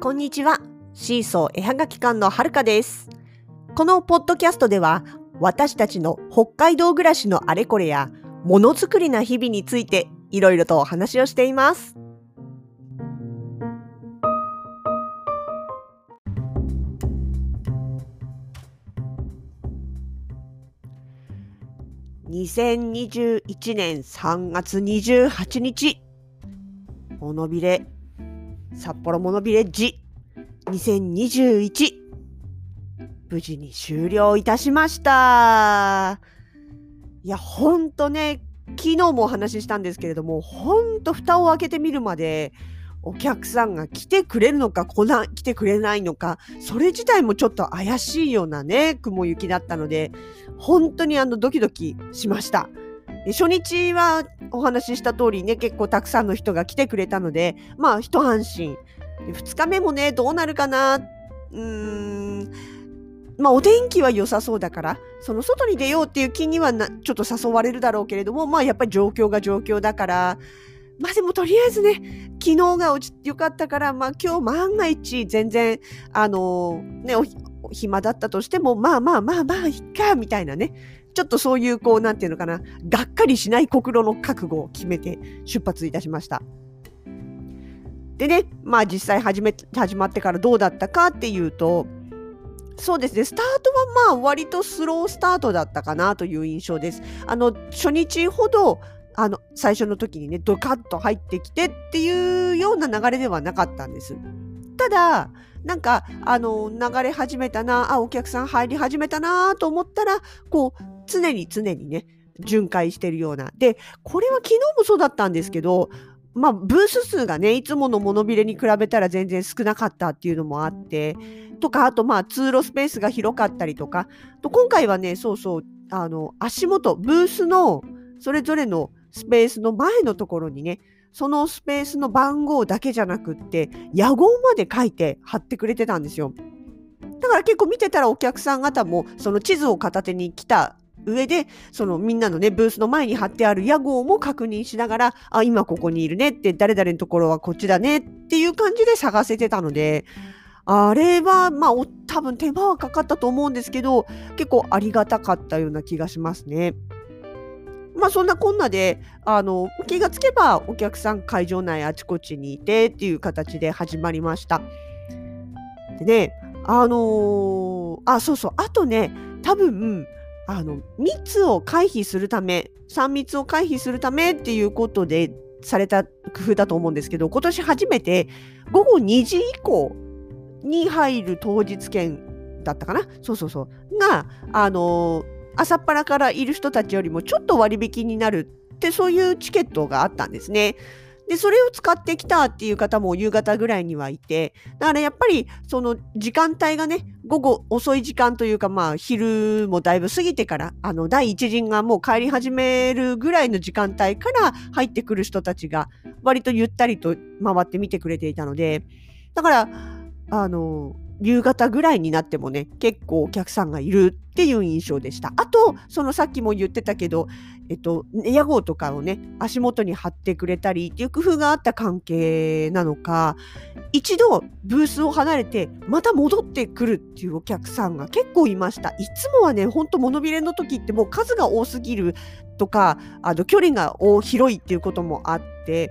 こんにちは。シーソー絵はがき館のはるかです。このポッドキャストでは、私たちの北海道暮らしのあれこれや、ものづくりな日々について、いろいろとお話をしています。2021年3月28日、モノビレ、札幌モノビレッジ。2021、無事に終了いたしました。いや、ほんとね、昨日もお話ししたんですけれども、ほんと蓋を開けてみるまで、お客さんが来てくれるのか来な来てくれないのかそれ自体もちょっと怪しいようなね雲行きだったので本当にあのドキドキしました。初日はお話しした通りね結構たくさんの人が来てくれたのでまあ一安心。2日目もねどうなるかな？うーん。まあお天気は良さそうだからその外に出ようっていう気にはなちょっと誘われるだろうけれどもまあやっぱり状況が状況だから。まあでもとりあえずね、昨日が良かったから、まあ今日万が一全然、あのね、お暇だったとしても、まあまあまあまあ、いっか、みたいなね。ちょっとそういう、こう、なんていうのかな、がっかりしない心の覚悟を決めて出発いたしました。でね、まあ実際始め、始まってからどうだったかっていうと、そうですね、スタートはまあ割とスロースタートだったかなという印象です。あの、初日ほど、あの、最初の時にね、ドカッと入ってきてっていうような流れではなかったんです。ただ、なんか、あの、流れ始めたな、あ、お客さん入り始めたなと思ったら、こう、常に常にね、巡回してるような。で、これは昨日もそうだったんですけど、まあ、ブース数がね、いつものモノビレに比べたら全然少なかったっていうのもあって、とか、あと、まあ、通路スペースが広かったりとか、と今回はね、そうそう、あの、足元、ブースの、それぞれのスペースの前のところにね、そのスペースの番号だけじゃなくって、野号まで書いて貼ってくれてたんですよ。だから結構見てたらお客さん方もその地図を片手に来た上で、そのみんなのね、ブースの前に貼ってある屋号も確認しながら、あ、今ここにいるねって、誰々のところはこっちだねっていう感じで探せてたので、あれは、まあ、多分手間はかかったと思うんですけど、結構ありがたかったような気がしますね。まあそんなこんなで、あの、気がつけばお客さん会場内あちこちにいてっていう形で始まりました。でね、あのーあ、そうそう、あとね、多分、あの、密を回避するため、3密を回避するためっていうことでされた工夫だと思うんですけど、今年初めて午後2時以降に入る当日券だったかな？そうそうそう。が、あのー朝っぱらからいる人たちよりもちょっと割引になるってそういうチケットがあったんですね。で、それを使ってきたっていう方も夕方ぐらいにはいて、だからやっぱりその時間帯がね、午後遅い時間というかまあ昼もだいぶ過ぎてから、あの第一陣がもう帰り始めるぐらいの時間帯から入ってくる人たちが割とゆったりと回って見てくれていたので、だから、あの、夕方ぐらいになってもね、結構お客さんがいるっていう印象でした。あと、そのさっきも言ってたけど、えっと、屋号とかをね、足元に貼ってくれたりっていう工夫があった関係なのか、一度ブースを離れて、また戻ってくるっていうお客さんが結構いました。いつもはね、ほんとモノビレの時ってもう数が多すぎるとか、あの、距離が広いっていうこともあって、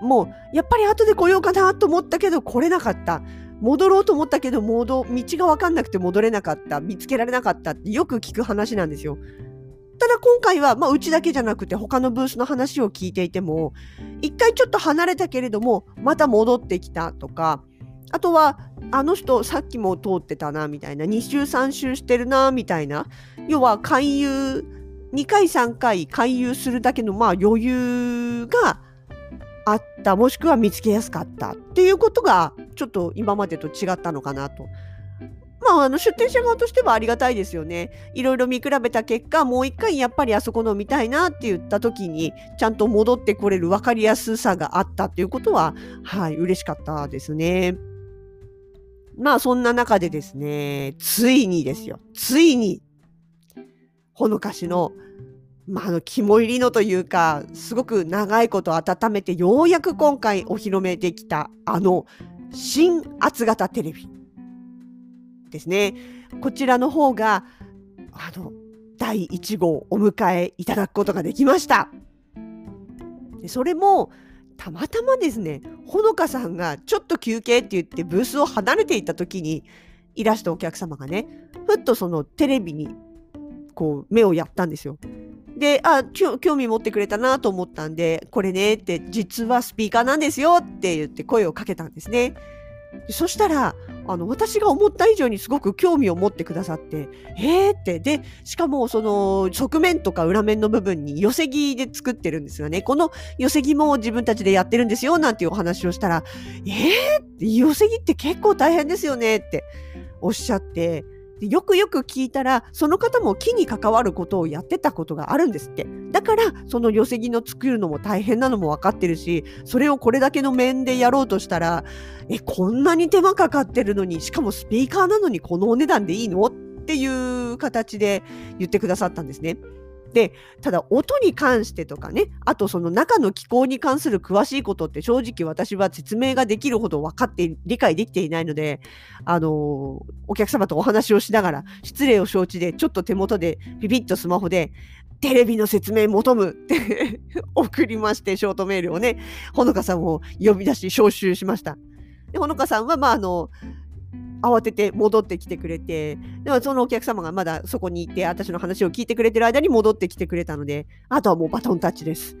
もう、やっぱり後で来ようかなと思ったけど来れなかった。戻ろうと思ったけど戻道が分かんなくて戻れなかった見つけられなかったってよく聞く話なんですよ。ただ今回は、まあ、うちだけじゃなくて他のブースの話を聞いていても一回ちょっと離れたけれどもまた戻ってきたとかあとはあの人さっきも通ってたなみたいな2周3周してるなみたいな要は勧誘2回3回勧誘するだけのまあ余裕があったもしくは見つけやすかったっていうことがちょっと今までと違ったのかなと。まあ、あの出店者側としてはありがたいですよね。いろいろ見比べた結果もう一回やっぱりあそこの見たいなって言った時にちゃんと戻ってこれる分かりやすさがあったっていうことははい嬉しかったですね。まあそんな中でですねついにですよついにほのかしのまあ、あの肝入りのというかすごく長いこと温めてようやく今回お披露目できたあの新厚型テレビですね。こちらの方が、あの、第1号お迎えいただくことができました。それも、たまたまですね、ほのかさんがちょっと休憩って言ってブースを離れていた時にいらしたお客様がね、ふっとそのテレビにこう目をやったんですよ。で、あ、興味持ってくれたなと思ったんで、これねって、実はスピーカーなんですよって言って声をかけたんですね。そしたら、あの、私が思った以上にすごく興味を持ってくださって、えーって、で、しかもその側面とか裏面の部分に寄せ木で作ってるんですよね。この寄せ木も自分たちでやってるんですよ、なんていうお話をしたら、えーって、寄せ木って結構大変ですよねっておっしゃって、よくよく聞いたら、その方も木に関わることをやってたことがあるんですって。だから、その寄せ木の作るのも大変なのも分かってるし、それをこれだけの面でやろうとしたら、え、こんなに手間かかってるのに、しかもスピーカーなのにこのお値段でいいの？っていう形で言ってくださったんですね。で、ただ音に関してとかね、あとその中の気候に関する詳しいことって正直私は説明ができるほど分かって理解できていないので、あのー、お客様とお話をしながら失礼を承知でちょっと手元でピピッとスマホでテレビの説明求むって 送りまして、ショートメールをね、ほのかさんを呼び出し招集しました。で、ほのかさんは、まあ、あの、慌てて戻ってきてくれて、でもそのお客様がまだそこにいて、私の話を聞いてくれてる間に戻ってきてくれたので、あとはもうバトンタッチです。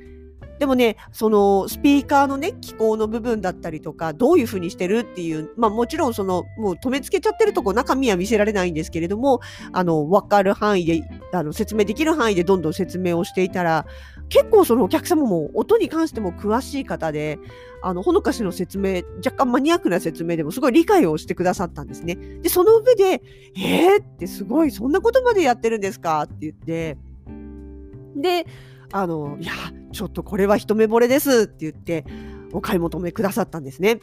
でもね、そのスピーカーのね、機構の部分だったりとか、どういうふうにしてるっていう、まあもちろんその、もう止めつけちゃってるとこ中身は見せられないんですけれども、あの、わかる範囲で、あの、説明できる範囲でどんどん説明をしていたら、結構そのお客様も音に関しても詳しい方で、あの、ほのかしの説明、若干マニアックな説明でもすごい理解をしてくださったんですね。で、その上で、えーってすごい、そんなことまでやってるんですか？って言って、で、あの、いや、ちょっとこれは一目惚れですって言って、お買い求めくださったんですね。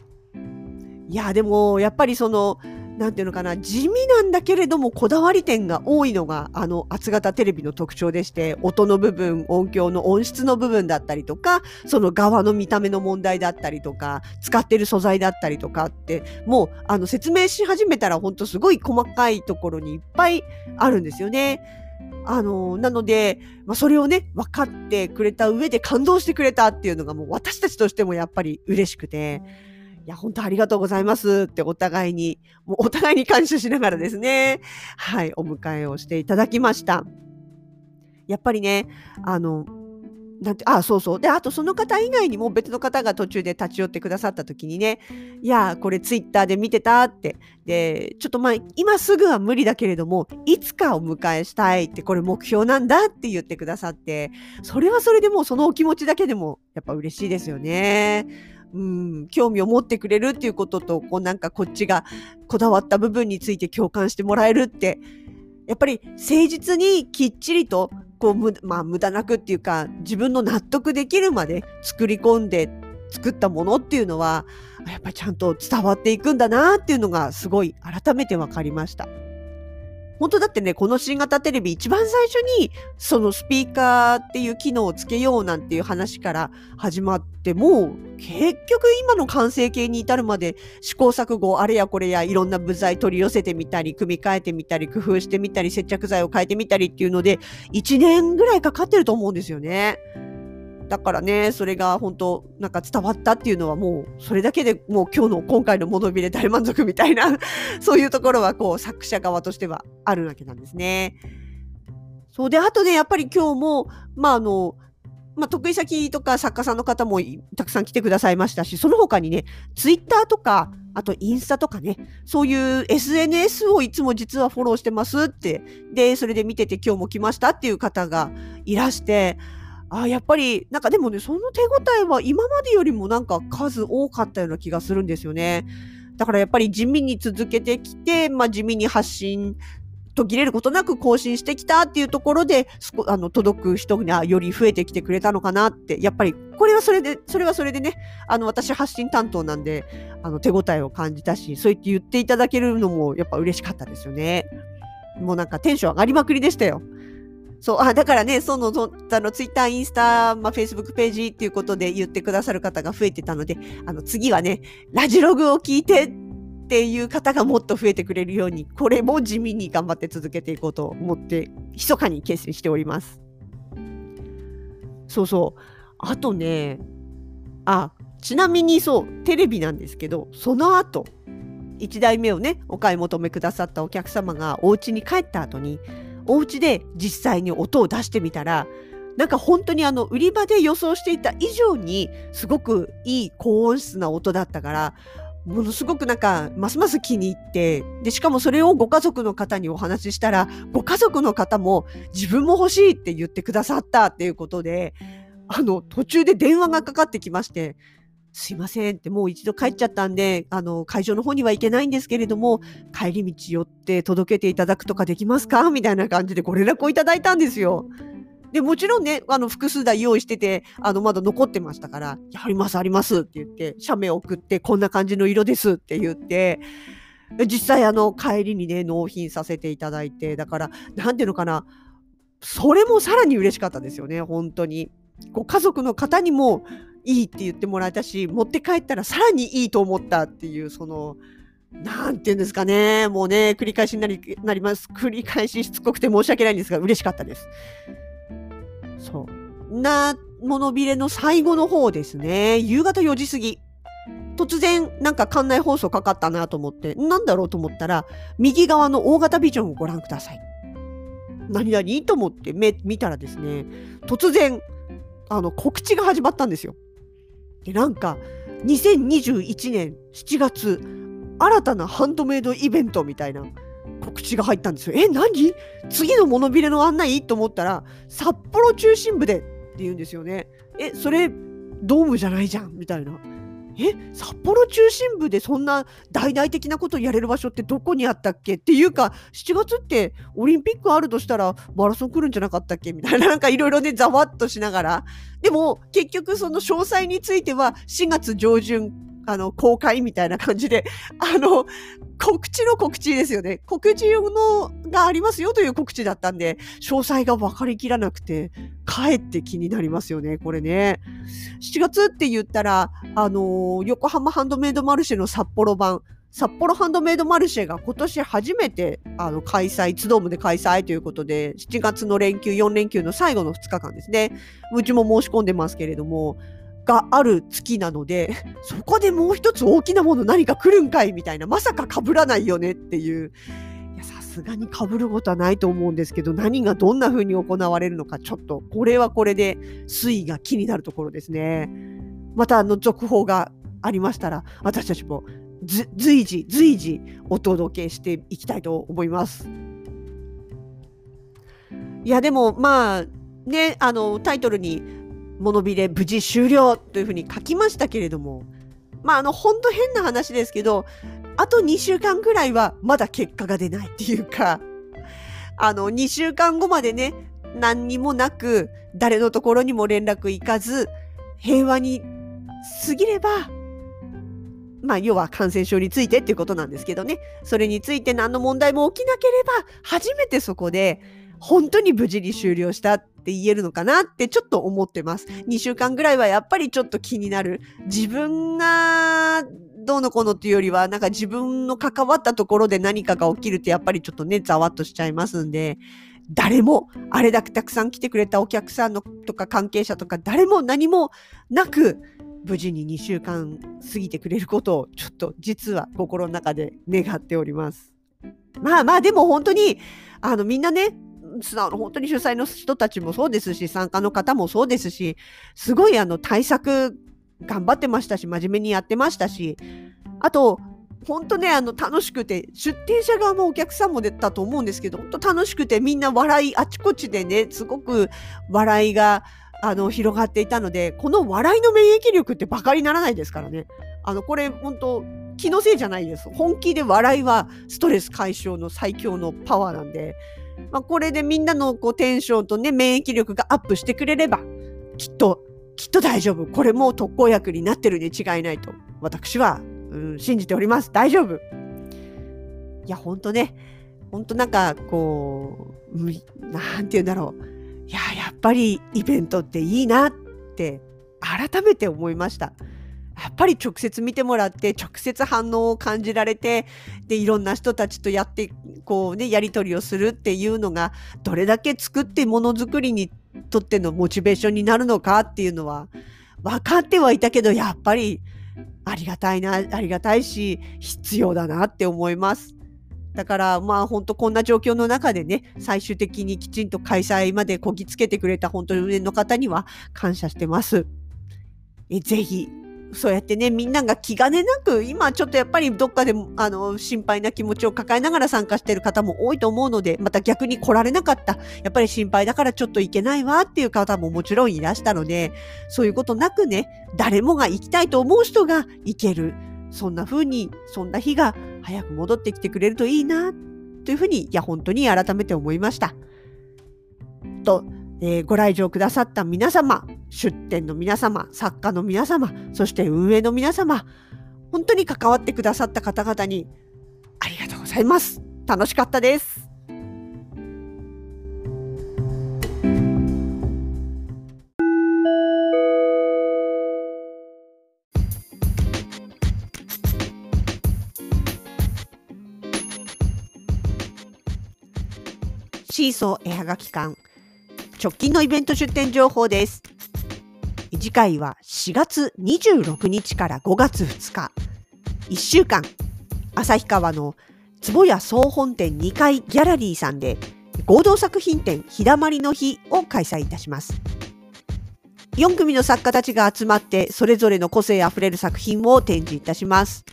いや、でも、やっぱりその、なんていうのかな、地味なんだけれどもこだわり点が多いのが、あの厚型テレビの特徴でして、音の部分、音響の音質の部分だったりとか、その側の見た目の問題だったりとか、使ってる素材だったりとかって、もうあの説明し始めたら本当すごい細かいところにいっぱいあるんですよね。あの、なので、まあ、それをね、分かってくれた上で感動してくれたっていうのがもう私たちとしてもやっぱり嬉しくて、いや、本当ありがとうございますってお互いに、もうお互いに感謝しながらですね、はい、お迎えをしていただきました。やっぱりね、あの、なんて、あ、そうそう。で、あとその方以外にも別の方が途中で立ち寄ってくださった時にね、いや、これツイッターで見てたって。で、ちょっとまあ、今すぐは無理だけれども、いつかお迎えしたいって、これ目標なんだって言ってくださって、それはそれでもうそのお気持ちだけでも、やっぱ嬉しいですよね。うん、興味を持ってくれるっていうことと、こうなんかこっちがこだわった部分について共感してもらえるって、やっぱり誠実にきっちりと、こうむ、まあ無駄なくっていうか、自分の納得できるまで作り込んで作ったものっていうのは、やっぱりちゃんと伝わっていくんだなっていうのがすごい改めて分かりました。本当だってね、この新型テレビ一番最初にそのスピーカーっていう機能をつけようなんていう話から始まっても結局今の完成形に至るまで試行錯誤あれやこれやいろんな部材取り寄せてみたり組み替えてみたり工夫してみたり接着剤を変えてみたりっていうので1年ぐらいかかってると思うんですよね。だからね、それが本当なんか伝わったっていうのはもう、それだけでもう今日の今回の物見で大満足みたいな そういうところはこう作者側としてはあるわけなんですね。そうで、あとね、やっぱり今日も、まああの、まあ、得意先とか作家さんの方もたくさん来てくださいましたし、その他にね、ツイッターとか、あとインスタとかね、そういう SNS をいつも実はフォローしてますって、で、それで見てて今日も来ましたっていう方がいらして、あやっぱり、なんかでもね、その手応えは今までよりもなんか数多かったような気がするんですよね。だからやっぱり地味に続けてきて、まあ地味に発信途切れることなく更新してきたっていうところで、あの、届く人がより増えてきてくれたのかなって、やっぱり、これはそれで、それはそれでね、あの、私発信担当なんで、あの、手応えを感じたし、そう言って言っていただけるのも、やっぱ嬉しかったですよね。もうなんかテンション上がりまくりでしたよ。そう、あ、だからね、その、そあの、ツイッター、インスタ、まあ、フェイスブックページっていうことで言ってくださる方が増えてたので、あの、次はね、ラジログを聞いてっていう方がもっと増えてくれるように、これも地味に頑張って続けていこうと思って、密かに決心しております。そうそう。あとね、あ、ちなみにそう、テレビなんですけど、その後、1台目をね、お買い求めくださったお客様がお家に帰った後に、お家で実際に音を出してみたら、なんか本当にあの売り場で予想していた以上にすごくいい高音質な音だったから、ものすごくなんかますます気に入って、で、しかもそれをご家族の方にお話ししたら、ご家族の方も自分も欲しいって言ってくださったっていうことで、あの途中で電話がかかってきまして、すいませんって、もう一度帰っちゃったんで、あの、会場の方には行けないんですけれども、帰り道寄って届けていただくとかできますか？みたいな感じでご連絡をいただいたんですよ。で、もちろんね、あの、複数台用意してて、あの、まだ残ってましたから、あります、ありますって言って、写メ送って、こんな感じの色ですって言って、実際、あの、帰りにね、納品させていただいて、だから、なんていうのかな、それもさらに嬉しかったですよね、本当に。ご家族の方にもいいって言ってもらえたし、持って帰ったらさらにいいと思ったっていう、その、なんて言うんですかね。もうね、繰り返しになりなります。繰り返ししつこくて申し訳ないんですが、嬉しかったです。そう。な、物ビレの最後の方ですね。夕方4時過ぎ。突然、なんか館内放送かかったなと思って、なんだろうと思ったら、右側の大型ビジョンをご覧ください。何々と思って目見たらですね、突然、あの、告知が始まったんですよ。で、なんか、2021年7月、新たなハンドメイドイベントみたいな告知が入ったんですよ。え、何？次のモノビレの案内？と思ったら、札幌中心部でって言うんですよね。え、それ、ドームじゃないじゃんみたいな。え札幌中心部でそんな大々的なことやれる場所ってどこにあったっけ？っていうか7月ってオリンピックあるとしたらマラソン来るんじゃなかったっけ？みたいななんかいろいろねざわっとしながら。でも結局その詳細については4月上旬あの、公開みたいな感じで、あの、告知の告知ですよね。告知のがありますよという告知だったんで、詳細が分かりきらなくて、かえって気になりますよね、これね。7月って言ったら、あの横浜ハンドメイドマルシェの札幌版、札幌ハンドメイドマルシェが今年初めてあの開催、ツドームで開催ということで、7月の連休、4連休の最後の2日間ですね。うちも申し込んでますけれども、がある月なので、そこでもう一つ大きなもの何か来るんかいみたいな、まさか被らないよねっていう。いや、さすがに被ることはないと思うんですけど、何がどんな風に行われるのか、ちょっと、これはこれで推移が気になるところですね。また、あの、続報がありましたら、私たちも随時、随時お届けしていきたいと思います。いや、でも、まあ、ね、あの、タイトルに物ビレ無事終了というふうに書きましたけれども、まあ、あの、ほんと変な話ですけど、あと2週間ぐらいはまだ結果が出ないっていうか、あの、2週間後までね、何にもなく、誰のところにも連絡行かず、平和に過ぎれば、まあ、要は感染症についてっていうことなんですけどね、それについて何の問題も起きなければ、初めてそこで、本当に無事に終了した。って言えるのかなってちょっと思ってます。2週間ぐらいはやっぱりちょっと気になる。自分がどうのこうのっていうよりは、なんか自分の関わったところで何かが起きるってやっぱりちょっとね、ざわっとしちゃいますんで、誰も、あれだけたくさん来てくれたお客さんのとか関係者とか誰も何もなく、無事に2週間過ぎてくれることをちょっと実は心の中で願っております。まあまあでも本当にあのみんなね素直の本当に主催の人たちもそうですし、参加の方もそうですし、すごいあの対策頑張ってましたし、真面目にやってましたし、あと、本当ね、あの、楽しくて、出店者側もお客さんも出たと思うんですけど、本当楽しくて、みんな笑い、あちこちでね、すごく笑いが、あの、広がっていたので、この笑いの免疫力って馬鹿にならないですからね。あの、これ、本当気のせいじゃないです。本気で笑いはストレス解消の最強のパワーなんで、まあ、これでみんなのこうテンションとね、免疫力がアップしてくれれば、きっと、きっと大丈夫。これも特効薬になってるに違いないと、私は、うん、信じております。大丈夫。いや、ほんとね、ほんとなんか、こう、なんて言うんだろう。いや、やっぱりイベントっていいなって改めて思いました。やっぱり直接見てもらって直接反応を感じられてでいろんな人たちとやってこうねやり取りをするっていうのがどれだけ作ってものづくりにとってのモチベーションになるのかっていうのは分かってはいたけどやっぱりありがたいなありがたいし必要だなって思います。だからまあ本当こんな状況の中でね最終的にきちんと開催までこぎつけてくれた本当に上の方には感謝してます。えぜひそうやってね、みんなが気兼ねなく、今ちょっとやっぱりどっかであの心配な気持ちを抱えながら参加している方も多いと思うので、また逆に来られなかった、やっぱり心配だからちょっと行けないわっていう方ももちろんいらしたので、そういうことなくね、誰もが行きたいと思う人が行ける。そんな風に、そんな日が早く戻ってきてくれるといいな、というふうに、いや、本当に改めて思いました。と、えー、ご来場くださった皆様、出展の皆様、作家の皆様、そして運営の皆様、本当に関わってくださった方々にありがとうございます。楽しかったです。シーソー絵はがき館直近のイベント出店情報です。次回は4月26日から5月2日、1週間、旭川の坪谷総本店2階ギャラリーさんで合同作品展日だまりの日を開催いたします。4組の作家たちが集まってそれぞれの個性あふれる作品を展示いたします。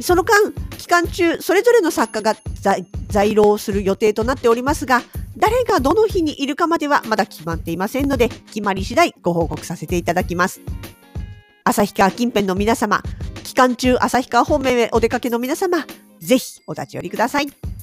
その間、期間中、それぞれの作家が在廊する予定となっておりますが、誰がどの日にいるかまではまだ決まっていませんので、決まり次第ご報告させていただきます。旭川近辺の皆様、期間中旭川方面へお出かけの皆様、ぜひお立ち寄りください。